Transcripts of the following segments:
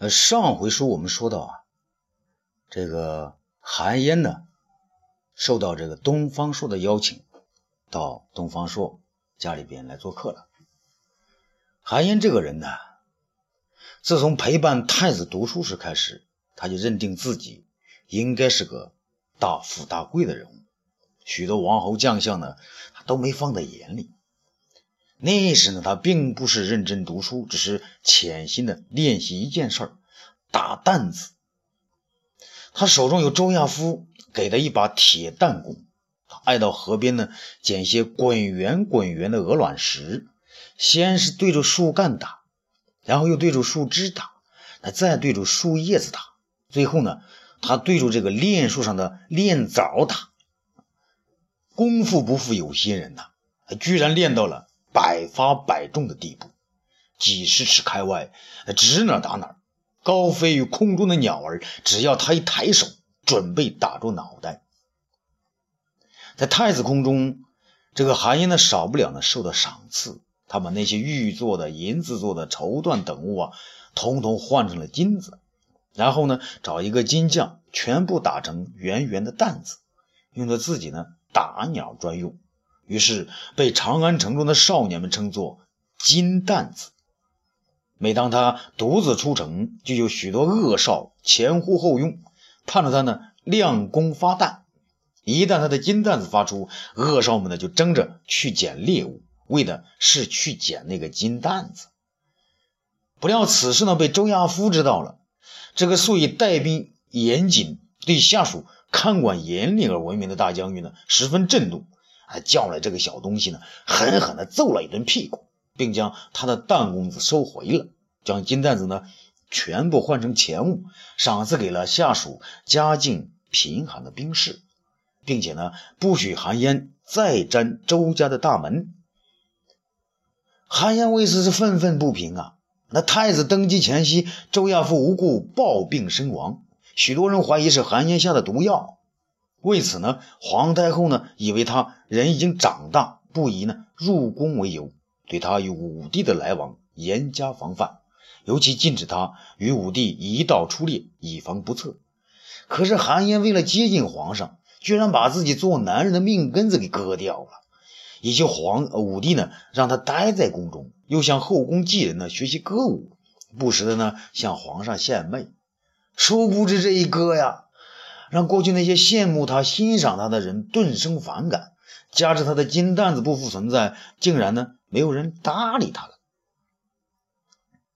呃，上回书我们说到啊，这个韩嫣呢，受到这个东方朔的邀请，到东方朔家里边来做客了。韩嫣这个人呢，自从陪伴太子读书时开始，他就认定自己应该是个大富大贵的人物，许多王侯将相呢，他都没放在眼里。那时呢，他并不是认真读书，只是潜心的练习一件事儿——打担子。他手中有周亚夫给的一把铁弹弓，他爱到河边呢，捡些滚圆滚圆的鹅卵石，先是对着树干打，然后又对着树枝打，再对着树叶子打，最后呢，他对着这个炼树上的炼枣打。功夫不负有心人呐，他居然练到了。百发百中的地步，几十尺开外，指哪打哪。高飞于空中的鸟儿，只要他一抬手，准备打住脑袋。在太子宫中，这个韩嫣呢，少不了呢受到赏赐。他把那些玉做的、银子做的绸缎等物啊，统统换成了金子，然后呢，找一个金匠，全部打成圆圆的担子，用作自己呢打鸟专用。于是被长安城中的少年们称作“金蛋子”。每当他独自出城，就有许多恶少前呼后拥，盼着他呢亮弓发弹。一旦他的金蛋子发出，恶少们呢就争着去捡猎物，为的是去捡那个金蛋子。不料此事呢被周亚夫知道了，这个素以带兵严谨、对下属看管严厉而闻名的大将军呢，十分震怒。还叫来这个小东西呢，狠狠地揍了一顿屁股，并将他的弹弓子收回了，将金蛋子呢全部换成钱物，赏赐给了下属家境贫寒的兵士，并且呢不许韩嫣再沾周家的大门。韩嫣为此是愤愤不平啊！那太子登基前夕，周亚夫无故暴病身亡，许多人怀疑是韩嫣下的毒药。为此呢，皇太后呢以为他人已经长大，不宜呢入宫为由，对他与武帝的来往严加防范，尤其禁止他与武帝一道出猎，以防不测。可是韩嫣为了接近皇上，居然把自己做男人的命根子给割掉了。以及皇武帝呢让他待在宫中，又向后宫妓人呢学习歌舞，不时的呢向皇上献媚。殊不知这一割呀。让过去那些羡慕他、欣赏他的人顿生反感，加之他的金蛋子不复存在，竟然呢没有人搭理他了。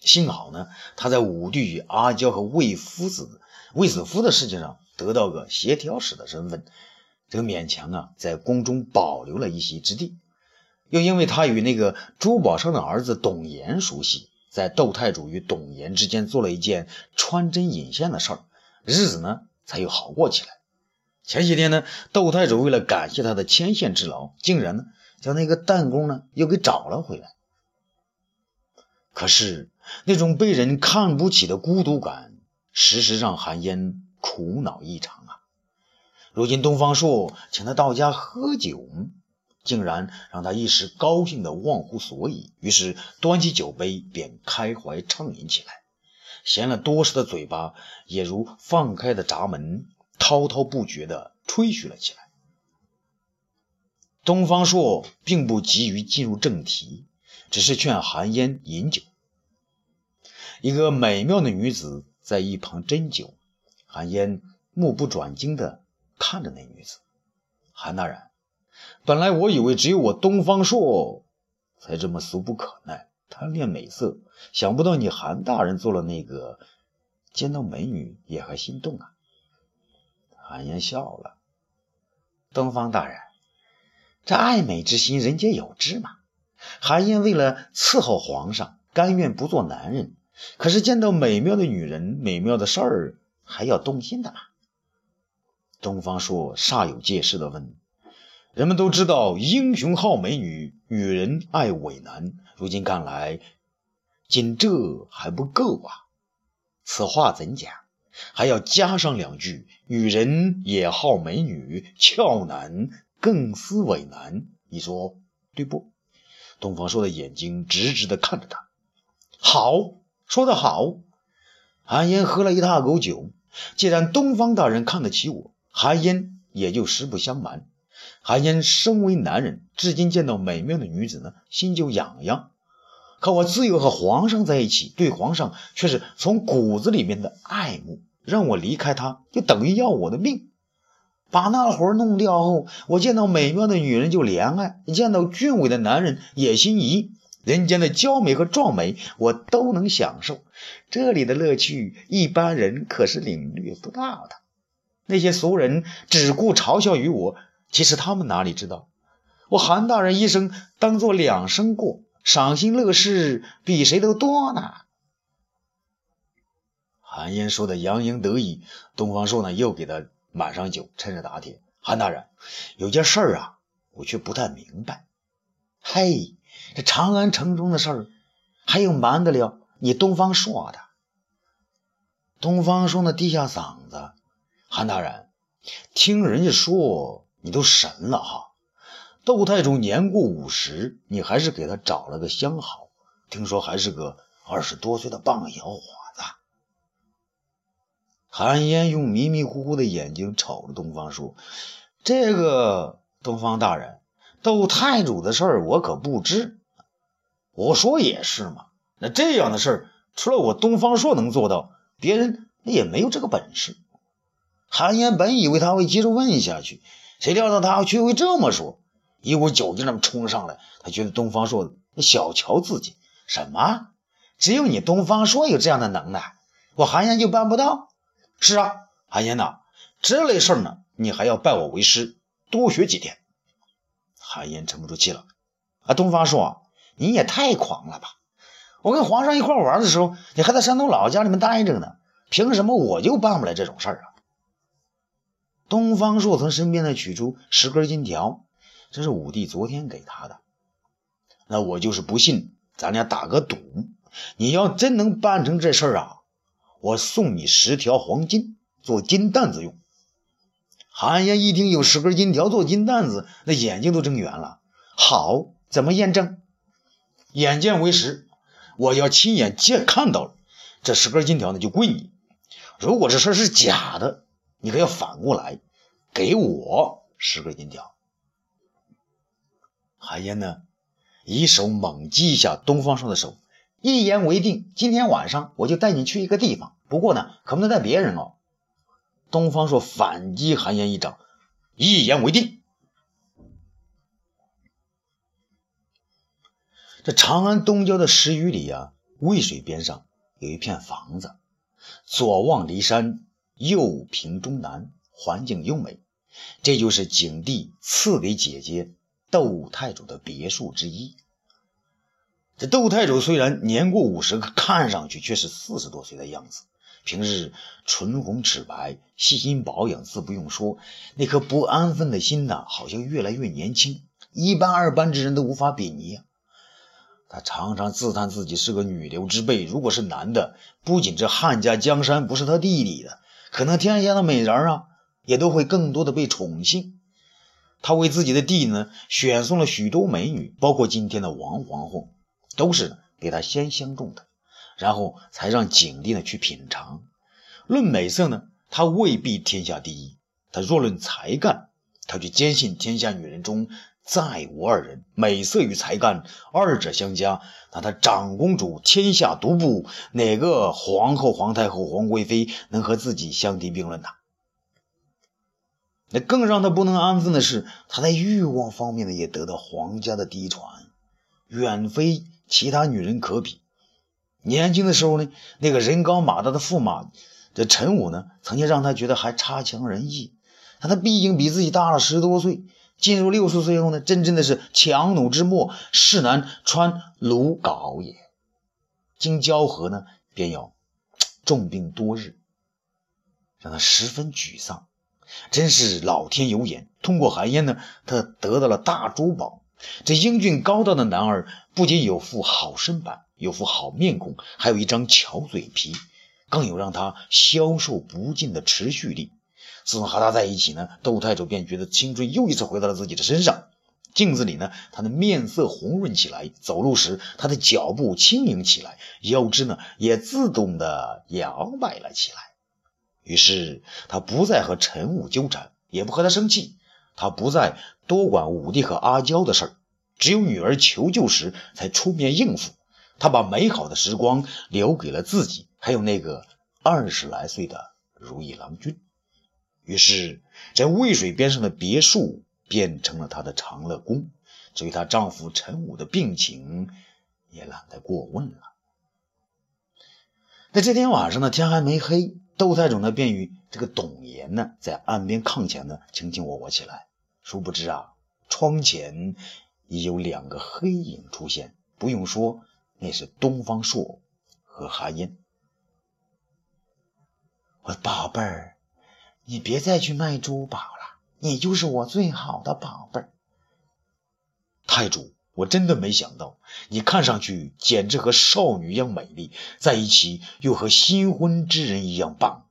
幸好呢，他在武帝与阿娇和魏夫子、魏子夫的事情上得到个协调使的身份，这个勉强啊在宫中保留了一席之地。又因为他与那个珠宝商的儿子董岩熟悉，在窦太主与董岩之间做了一件穿针引线的事儿，日子呢。才又好过起来。前些天呢，窦太守为了感谢他的牵线之劳，竟然呢将那个弹弓呢又给找了回来。可是那种被人看不起的孤独感，时时让韩嫣苦恼异常啊。如今东方朔请他到家喝酒，竟然让他一时高兴的忘乎所以，于是端起酒杯便开怀畅饮起来。闲了多时的嘴巴，也如放开的闸门，滔滔不绝地吹嘘了起来。东方朔并不急于进入正题，只是劝韩嫣饮酒。一个美妙的女子在一旁斟酒，韩嫣目不转睛地看着那女子。韩大人，本来我以为只有我东方朔才这么俗不可耐。贪恋美色，想不到你韩大人做了那个，见到美女也还心动啊！韩嫣笑了。东方大人，这爱美之心，人皆有之嘛。韩嫣为了伺候皇上，甘愿不做男人，可是见到美妙的女人、美妙的事儿，还要动心的嘛。东方朔煞有介事地问。人们都知道英雄好美女，女人爱伟男。如今看来，仅这还不够啊！此话怎讲？还要加上两句：女人也好美女，俏男更思伟男。你说对不？东方朔的眼睛直直地看着他。好，说得好。韩嫣喝了一大口酒。既然东方大人看得起我，韩嫣也就实不相瞒。韩嫣身为男人，至今见到美妙的女子呢，心就痒痒。可我自幼和皇上在一起，对皇上却是从骨子里面的爱慕，让我离开他，就等于要我的命。把那活弄掉后，我见到美妙的女人就怜爱，见到俊伟的男人也心仪。人间的娇美和壮美，我都能享受。这里的乐趣，一般人可是领略不到的。那些俗人只顾嘲笑于我，其实他们哪里知道，我韩大人一生当做两生过，赏心乐事比谁都多呢。韩嫣说的洋洋得意，东方朔呢又给他满上酒，趁热打铁。韩大人，有件事儿啊，我却不太明白。嘿。这长安城中的事儿，还有瞒得了你东方朔的？东方朔呢，低下嗓子：“韩大人，听人家说你都神了哈。窦太主年过五十，你还是给他找了个相好，听说还是个二十多岁的棒小伙子。”韩嫣用迷迷糊糊的眼睛瞅着东方朔：“这个东方大人。”窦太主的事儿我可不知，我说也是嘛。那这样的事儿，除了我东方朔能做到，别人也没有这个本事。韩嫣本以为他会接着问下去，谁料到他却会这么说，一股酒劲那么冲上来。他觉得东方朔小瞧自己，什么？只有你东方朔有这样的能耐，我韩嫣就办不到？是啊，韩嫣呐，这类事儿呢，你还要拜我为师，多学几天。韩嫣沉不住气了，啊，东方朔，你也太狂了吧！我跟皇上一块玩的时候，你还在山东老家里面待着呢，凭什么我就办不来这种事儿啊？东方朔从身边呢取出十根金条，这是武帝昨天给他的。那我就是不信，咱俩打个赌，你要真能办成这事儿啊，我送你十条黄金做金担子用。韩嫣一听有十根金条做金担子，那眼睛都睁圆了。好，怎么验证？眼见为实，我要亲眼见看到了这十根金条呢，就归你。如果这事是假的，你可要反过来给我十根金条。韩嫣呢，一手猛击一下东方朔的手，一言为定。今天晚上我就带你去一个地方，不过呢，可不能带别人哦。东方朔反击韩嫣一掌，一言为定。这长安东郊的十余里啊，渭水边上有一片房子，左望骊山，又平中南，环境优美。这就是景帝赐给姐姐窦太主的别墅之一。这窦太主虽然年过五十，看上去却是四十多岁的样子。平日唇红齿白，细心保养，自不用说。那颗不安分的心呐，好像越来越年轻，一般二般之人都无法比拟。他常常自叹自己是个女流之辈，如果是男的，不仅这汉家江山不是他弟弟的，可能天下的美人啊，也都会更多的被宠幸。他为自己的弟呢，选送了许多美女，包括今天的王皇后，都是给他先相中的。然后才让景帝呢去品尝。论美色呢，他未必天下第一；他若论才干，他却坚信天下女人中再无二人，美色与才干二者相加，那他长公主天下独步，哪个皇后、皇太后、皇贵妃能和自己相提并论呢？那更让他不能安分的是，他在欲望方面呢也得到皇家的嫡传，远非其他女人可比。年轻的时候呢，那个人高马大的驸马，这陈武呢，曾经让他觉得还差强人意。但他毕竟比自己大了十多岁，进入六十岁后呢，真正的是强弩之末，势难穿鲁缟也。经交合呢，便要重病多日，让他十分沮丧。真是老天有眼，通过韩嫣呢，他得到了大珠宝。这英俊高大的男儿，不仅有副好身板。有副好面孔，还有一张巧嘴皮，更有让他消受不尽的持续力。自从和他在一起呢，窦太守便觉得青春又一次回到了自己的身上。镜子里呢，他的面色红润起来，走路时他的脚步轻盈起来，腰肢呢也自动的摇摆了起来。于是他不再和陈武纠缠，也不和他生气，他不再多管武帝和阿娇的事儿，只有女儿求救时才出面应付。他把美好的时光留给了自己，还有那个二十来岁的如意郎君。于是，在渭水边上的别墅。变成了她的长乐宫。至于她丈夫陈武的病情，也懒得过问了。在这天晚上呢，天还没黑，窦太主呢便与这个董岩呢在岸边炕前呢卿卿我我起来。殊不知啊，窗前已有两个黑影出现。不用说，那是东方朔和韩嫣。我的宝贝儿，你别再去卖珠宝了。你就是我最好的宝贝儿，太主，我真的没想到，你看上去简直和少女一样美丽，在一起又和新婚之人一样棒。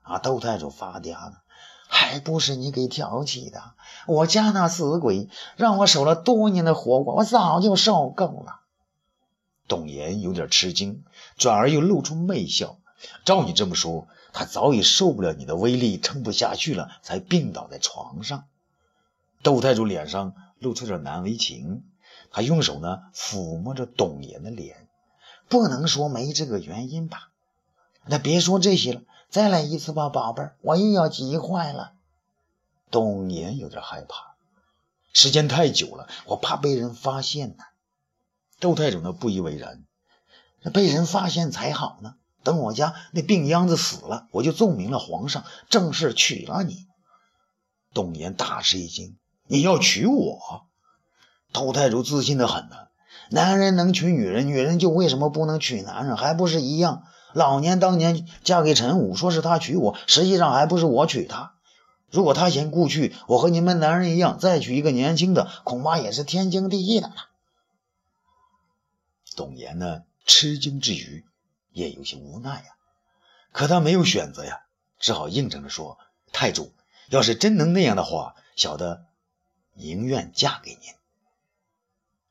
啊，窦太主发嗲了，还不是你给挑起的？我家那死鬼让我守了多年的活寡，我早就受够了。董岩有点吃惊，转而又露出媚笑。照你这么说。他早已受不了你的威力，撑不下去了，才病倒在床上。窦太主脸上露出点难为情，他用手呢抚摸着董岩的脸，不能说没这个原因吧？那别说这些了，再来一次吧，宝贝儿，我又要急坏了。董岩有点害怕，时间太久了，我怕被人发现呢。窦太主呢不以为然，那被人发现才好呢。等我家那病秧子死了，我就奏明了皇上，正式娶了你。董岩大吃一惊：“你要娶我？”窦太主自信的很呢。男人能娶女人，女人就为什么不能娶男人？还不是一样？老年当年嫁给陈武，说是他娶我，实际上还不是我娶他。如果他嫌故去，我和你们男人一样，再娶一个年轻的，恐怕也是天经地义的了。董岩呢，吃惊之余。也有些无奈呀，可他没有选择呀，只好应承着说：“太主，要是真能那样的话，小的宁愿嫁给您。”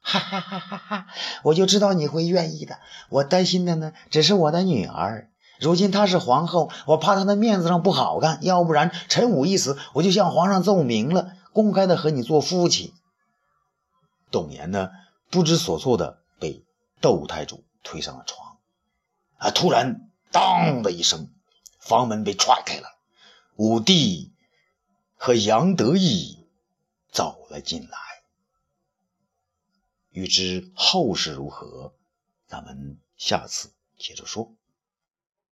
哈哈哈哈哈！我就知道你会愿意的。我担心的呢，只是我的女儿。如今她是皇后，我怕她的面子上不好看。要不然陈武一死，我就向皇上奏明了，公开的和你做夫妻。董岩呢，不知所措的被窦太主推上了床。啊！突然，当的一声，房门被踹开了，武帝和杨得意走了进来。欲知后事如何，咱们下次接着说。